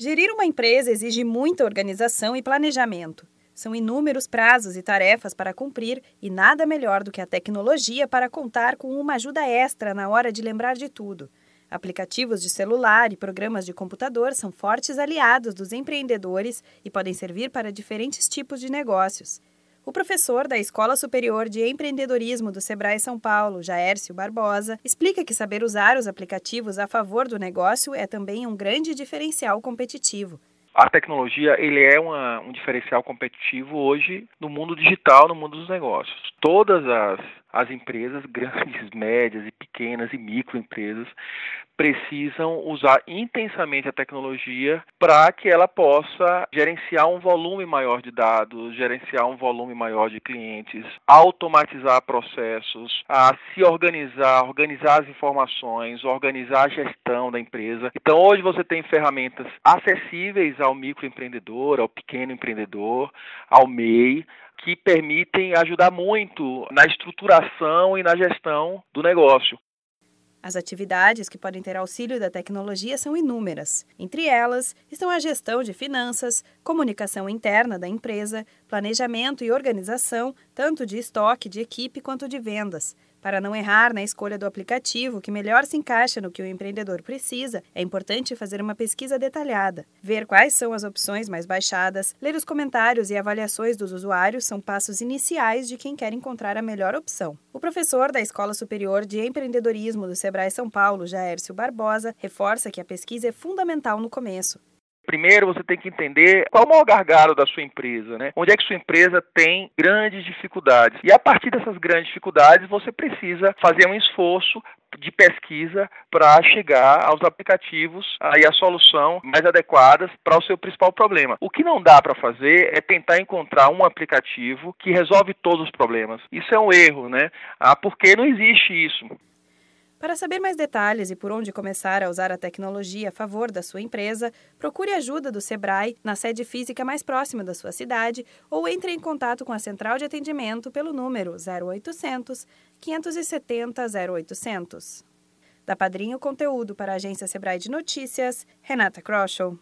Gerir uma empresa exige muita organização e planejamento. São inúmeros prazos e tarefas para cumprir e nada melhor do que a tecnologia para contar com uma ajuda extra na hora de lembrar de tudo. Aplicativos de celular e programas de computador são fortes aliados dos empreendedores e podem servir para diferentes tipos de negócios. O professor da Escola Superior de Empreendedorismo do Sebrae São Paulo, Jaércio Barbosa, explica que saber usar os aplicativos a favor do negócio é também um grande diferencial competitivo. A tecnologia ele é uma, um diferencial competitivo hoje no mundo digital, no mundo dos negócios. Todas as as empresas, grandes, médias e pequenas e microempresas, precisam usar intensamente a tecnologia para que ela possa gerenciar um volume maior de dados, gerenciar um volume maior de clientes, automatizar processos, a se organizar, organizar as informações, organizar a gestão da empresa. Então hoje você tem ferramentas acessíveis ao microempreendedor, ao pequeno empreendedor, ao MEI, que permitem ajudar muito na estruturação e na gestão do negócio. As atividades que podem ter auxílio da tecnologia são inúmeras. Entre elas estão a gestão de finanças, comunicação interna da empresa, planejamento e organização, tanto de estoque, de equipe quanto de vendas, para não errar na escolha do aplicativo que melhor se encaixa no que o empreendedor precisa, é importante fazer uma pesquisa detalhada. Ver quais são as opções mais baixadas, ler os comentários e avaliações dos usuários são passos iniciais de quem quer encontrar a melhor opção. O professor da Escola Superior de Empreendedorismo do Sebrae São Paulo, Jaércio Barbosa, reforça que a pesquisa é fundamental no começo. Primeiro, você tem que entender qual é o maior gargalo da sua empresa, né? Onde é que sua empresa tem grandes dificuldades. E a partir dessas grandes dificuldades, você precisa fazer um esforço de pesquisa para chegar aos aplicativos e a solução mais adequadas para o seu principal problema. O que não dá para fazer é tentar encontrar um aplicativo que resolve todos os problemas. Isso é um erro, né? Ah, porque não existe isso. Para saber mais detalhes e por onde começar a usar a tecnologia a favor da sua empresa, procure ajuda do Sebrae na sede física mais próxima da sua cidade ou entre em contato com a central de atendimento pelo número 0800 570 0800. Da Padrinho Conteúdo para a agência Sebrae de Notícias, Renata Kroschel.